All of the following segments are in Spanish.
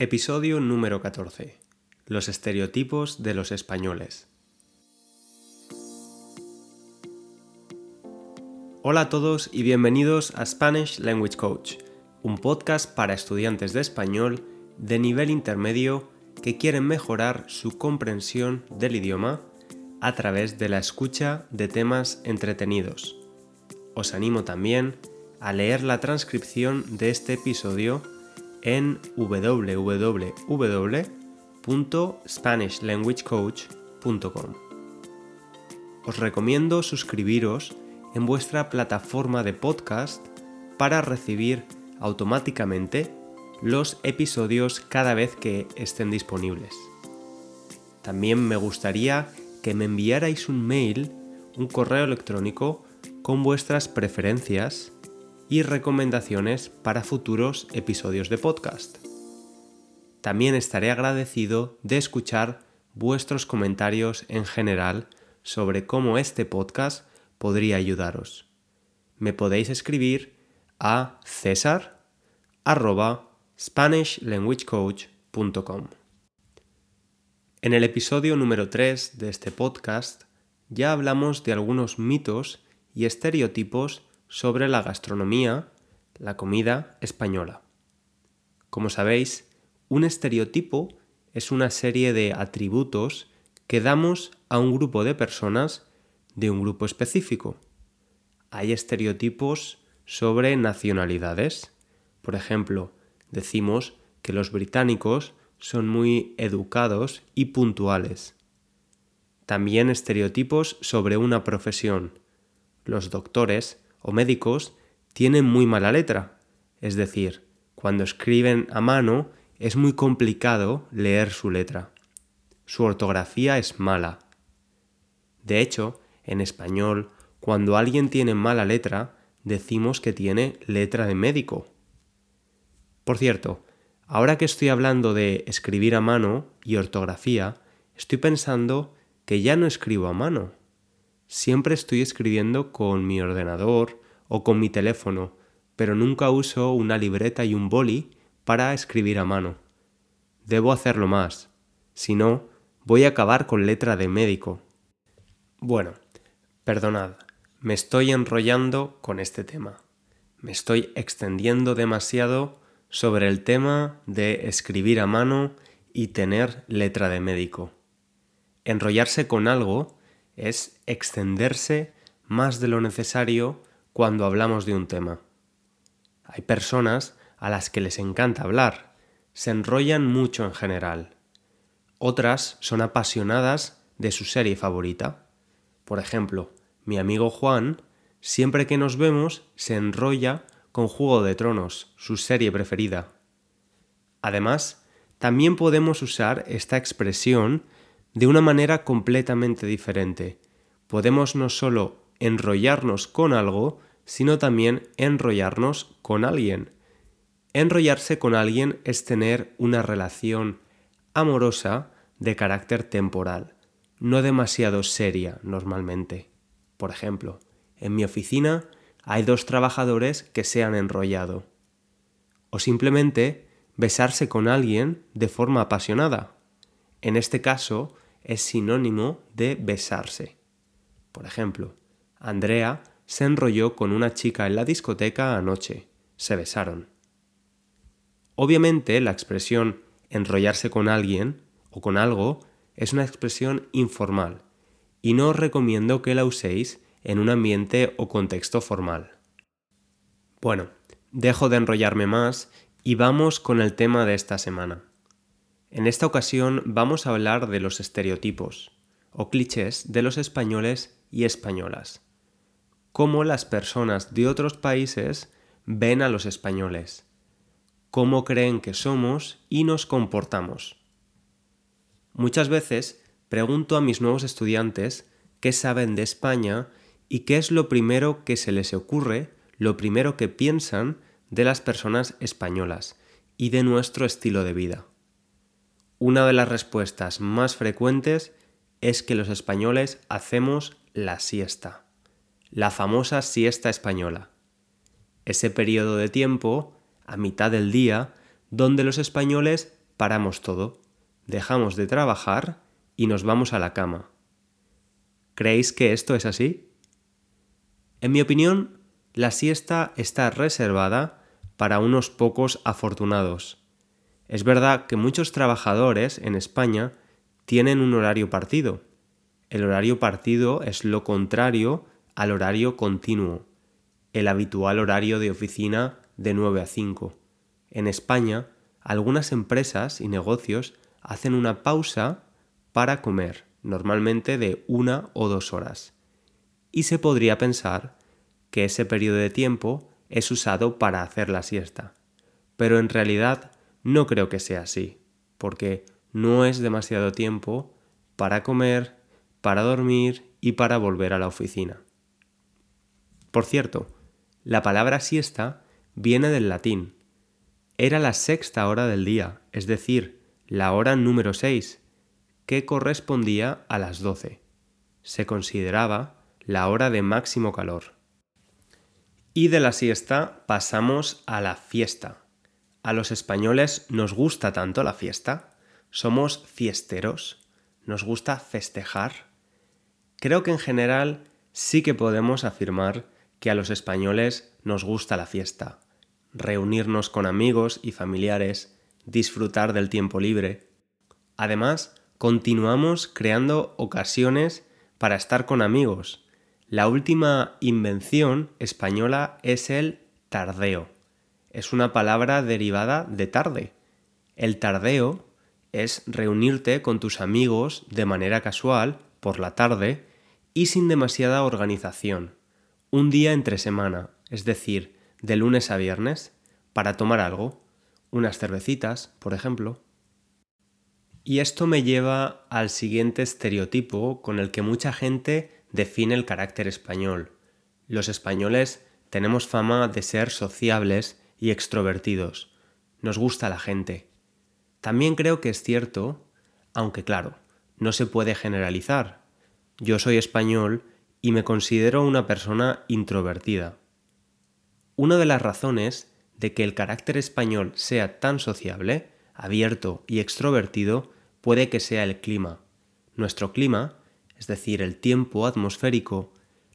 Episodio número 14. Los estereotipos de los españoles. Hola a todos y bienvenidos a Spanish Language Coach, un podcast para estudiantes de español de nivel intermedio que quieren mejorar su comprensión del idioma a través de la escucha de temas entretenidos. Os animo también a leer la transcripción de este episodio en www.spanishlanguagecoach.com. Os recomiendo suscribiros en vuestra plataforma de podcast para recibir automáticamente los episodios cada vez que estén disponibles. También me gustaría que me enviarais un mail, un correo electrónico con vuestras preferencias y recomendaciones para futuros episodios de podcast. También estaré agradecido de escuchar vuestros comentarios en general sobre cómo este podcast podría ayudaros. Me podéis escribir a cesar spanishlanguagecoach.com. En el episodio número 3 de este podcast ya hablamos de algunos mitos y estereotipos sobre la gastronomía, la comida española. Como sabéis, un estereotipo es una serie de atributos que damos a un grupo de personas de un grupo específico. Hay estereotipos sobre nacionalidades. Por ejemplo, decimos que los británicos son muy educados y puntuales. También estereotipos sobre una profesión. Los doctores o médicos tienen muy mala letra, es decir, cuando escriben a mano es muy complicado leer su letra. Su ortografía es mala. De hecho, en español, cuando alguien tiene mala letra, decimos que tiene letra de médico. Por cierto, ahora que estoy hablando de escribir a mano y ortografía, estoy pensando que ya no escribo a mano, Siempre estoy escribiendo con mi ordenador o con mi teléfono, pero nunca uso una libreta y un boli para escribir a mano. Debo hacerlo más, si no, voy a acabar con letra de médico. Bueno, perdonad, me estoy enrollando con este tema. Me estoy extendiendo demasiado sobre el tema de escribir a mano y tener letra de médico. Enrollarse con algo es extenderse más de lo necesario cuando hablamos de un tema. Hay personas a las que les encanta hablar, se enrollan mucho en general. Otras son apasionadas de su serie favorita. Por ejemplo, mi amigo Juan, siempre que nos vemos, se enrolla con Juego de Tronos, su serie preferida. Además, también podemos usar esta expresión de una manera completamente diferente. Podemos no solo enrollarnos con algo, sino también enrollarnos con alguien. Enrollarse con alguien es tener una relación amorosa de carácter temporal, no demasiado seria normalmente. Por ejemplo, en mi oficina hay dos trabajadores que se han enrollado. O simplemente besarse con alguien de forma apasionada. En este caso, es sinónimo de besarse. Por ejemplo, Andrea se enrolló con una chica en la discoteca anoche. Se besaron. Obviamente la expresión enrollarse con alguien o con algo es una expresión informal y no os recomiendo que la uséis en un ambiente o contexto formal. Bueno, dejo de enrollarme más y vamos con el tema de esta semana. En esta ocasión vamos a hablar de los estereotipos o clichés de los españoles y españolas. Cómo las personas de otros países ven a los españoles. Cómo creen que somos y nos comportamos. Muchas veces pregunto a mis nuevos estudiantes qué saben de España y qué es lo primero que se les ocurre, lo primero que piensan de las personas españolas y de nuestro estilo de vida. Una de las respuestas más frecuentes es que los españoles hacemos la siesta, la famosa siesta española. Ese periodo de tiempo, a mitad del día, donde los españoles paramos todo, dejamos de trabajar y nos vamos a la cama. ¿Creéis que esto es así? En mi opinión, la siesta está reservada para unos pocos afortunados. Es verdad que muchos trabajadores en España tienen un horario partido. El horario partido es lo contrario al horario continuo, el habitual horario de oficina de 9 a 5. En España, algunas empresas y negocios hacen una pausa para comer, normalmente de una o dos horas. Y se podría pensar que ese periodo de tiempo es usado para hacer la siesta. Pero en realidad no creo que sea así, porque no es demasiado tiempo para comer, para dormir y para volver a la oficina. Por cierto, la palabra siesta viene del latín. Era la sexta hora del día, es decir, la hora número 6, que correspondía a las 12. Se consideraba la hora de máximo calor. Y de la siesta pasamos a la fiesta. A los españoles nos gusta tanto la fiesta. Somos fiesteros. Nos gusta festejar. Creo que en general sí que podemos afirmar que a los españoles nos gusta la fiesta, reunirnos con amigos y familiares, disfrutar del tiempo libre. Además, continuamos creando ocasiones para estar con amigos. La última invención española es el tardeo. Es una palabra derivada de tarde. El tardeo es reunirte con tus amigos de manera casual por la tarde y sin demasiada organización un día entre semana, es decir, de lunes a viernes, para tomar algo, unas cervecitas, por ejemplo. Y esto me lleva al siguiente estereotipo con el que mucha gente define el carácter español. Los españoles tenemos fama de ser sociables y extrovertidos. Nos gusta la gente. También creo que es cierto, aunque claro, no se puede generalizar. Yo soy español y me considero una persona introvertida. Una de las razones de que el carácter español sea tan sociable, abierto y extrovertido puede que sea el clima. Nuestro clima, es decir, el tiempo atmosférico,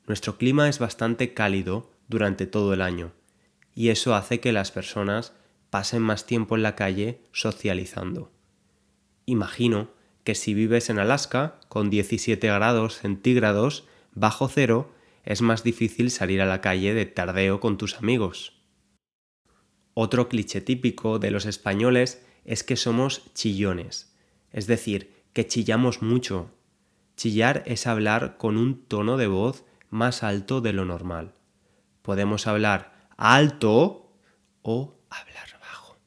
nuestro clima es bastante cálido durante todo el año, y eso hace que las personas pasen más tiempo en la calle socializando. Imagino que si vives en Alaska, con 17 grados centígrados, bajo cero, es más difícil salir a la calle de tardeo con tus amigos. Otro cliché típico de los españoles es que somos chillones, es decir, que chillamos mucho. Chillar es hablar con un tono de voz más alto de lo normal. Podemos hablar alto o hablar bajo.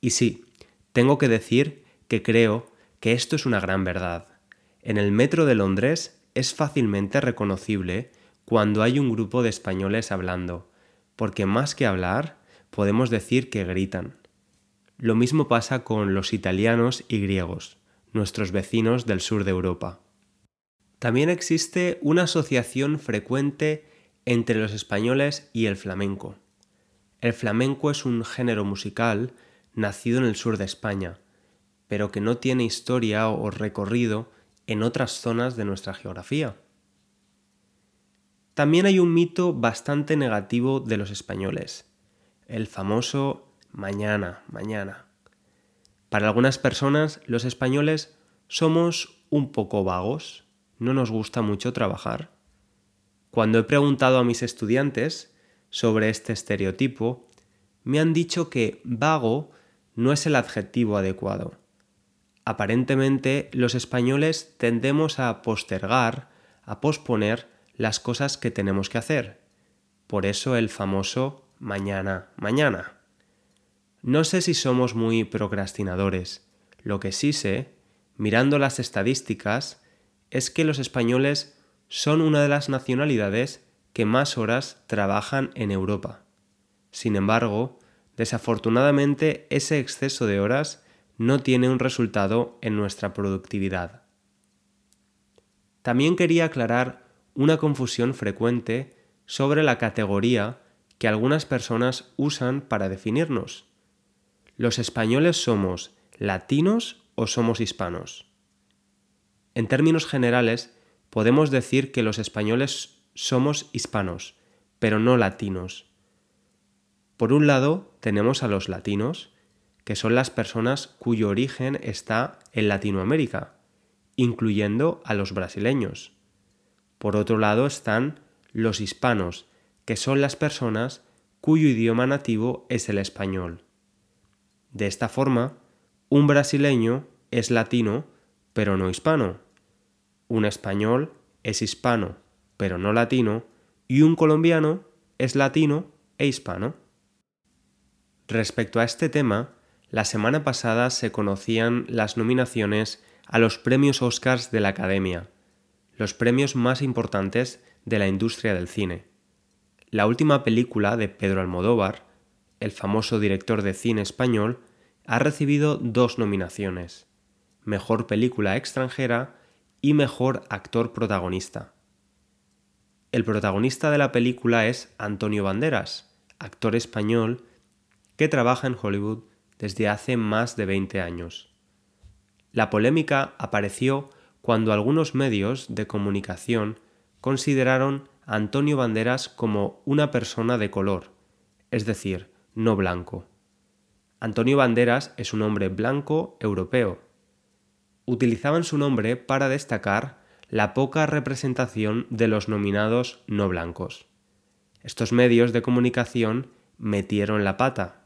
Y sí, tengo que decir que creo que esto es una gran verdad. En el metro de Londres es fácilmente reconocible cuando hay un grupo de españoles hablando, porque más que hablar, podemos decir que gritan. Lo mismo pasa con los italianos y griegos, nuestros vecinos del sur de Europa. También existe una asociación frecuente entre los españoles y el flamenco. El flamenco es un género musical nacido en el sur de España, pero que no tiene historia o recorrido en otras zonas de nuestra geografía. También hay un mito bastante negativo de los españoles, el famoso mañana, mañana. Para algunas personas, los españoles somos un poco vagos, no nos gusta mucho trabajar. Cuando he preguntado a mis estudiantes sobre este estereotipo, me han dicho que vago no es el adjetivo adecuado aparentemente los españoles tendemos a postergar, a posponer las cosas que tenemos que hacer. Por eso el famoso mañana, mañana. No sé si somos muy procrastinadores. Lo que sí sé, mirando las estadísticas, es que los españoles son una de las nacionalidades que más horas trabajan en Europa. Sin embargo, desafortunadamente ese exceso de horas no tiene un resultado en nuestra productividad. También quería aclarar una confusión frecuente sobre la categoría que algunas personas usan para definirnos. Los españoles somos latinos o somos hispanos? En términos generales, podemos decir que los españoles somos hispanos, pero no latinos. Por un lado, tenemos a los latinos, que son las personas cuyo origen está en Latinoamérica, incluyendo a los brasileños. Por otro lado están los hispanos, que son las personas cuyo idioma nativo es el español. De esta forma, un brasileño es latino, pero no hispano. Un español es hispano, pero no latino. Y un colombiano es latino e hispano. Respecto a este tema, la semana pasada se conocían las nominaciones a los premios Oscars de la Academia, los premios más importantes de la industria del cine. La última película de Pedro Almodóvar, el famoso director de cine español, ha recibido dos nominaciones, Mejor Película extranjera y Mejor Actor Protagonista. El protagonista de la película es Antonio Banderas, actor español que trabaja en Hollywood desde hace más de 20 años. La polémica apareció cuando algunos medios de comunicación consideraron a Antonio Banderas como una persona de color, es decir, no blanco. Antonio Banderas es un hombre blanco europeo. Utilizaban su nombre para destacar la poca representación de los nominados no blancos. Estos medios de comunicación metieron la pata.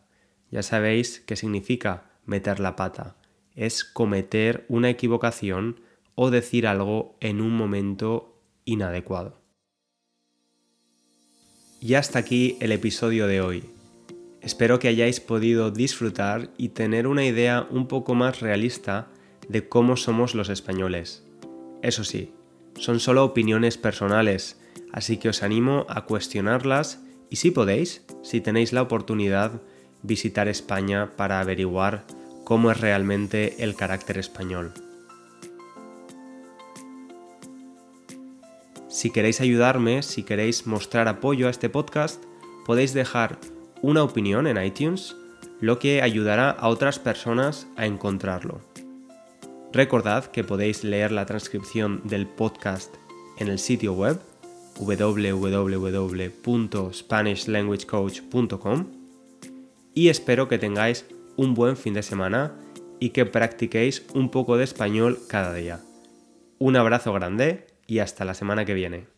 Ya sabéis qué significa meter la pata. Es cometer una equivocación o decir algo en un momento inadecuado. Y hasta aquí el episodio de hoy. Espero que hayáis podido disfrutar y tener una idea un poco más realista de cómo somos los españoles. Eso sí, son solo opiniones personales, así que os animo a cuestionarlas y si podéis, si tenéis la oportunidad, visitar España para averiguar cómo es realmente el carácter español. Si queréis ayudarme, si queréis mostrar apoyo a este podcast, podéis dejar una opinión en iTunes, lo que ayudará a otras personas a encontrarlo. Recordad que podéis leer la transcripción del podcast en el sitio web www.spanishlanguagecoach.com y espero que tengáis un buen fin de semana y que practiquéis un poco de español cada día. Un abrazo grande y hasta la semana que viene.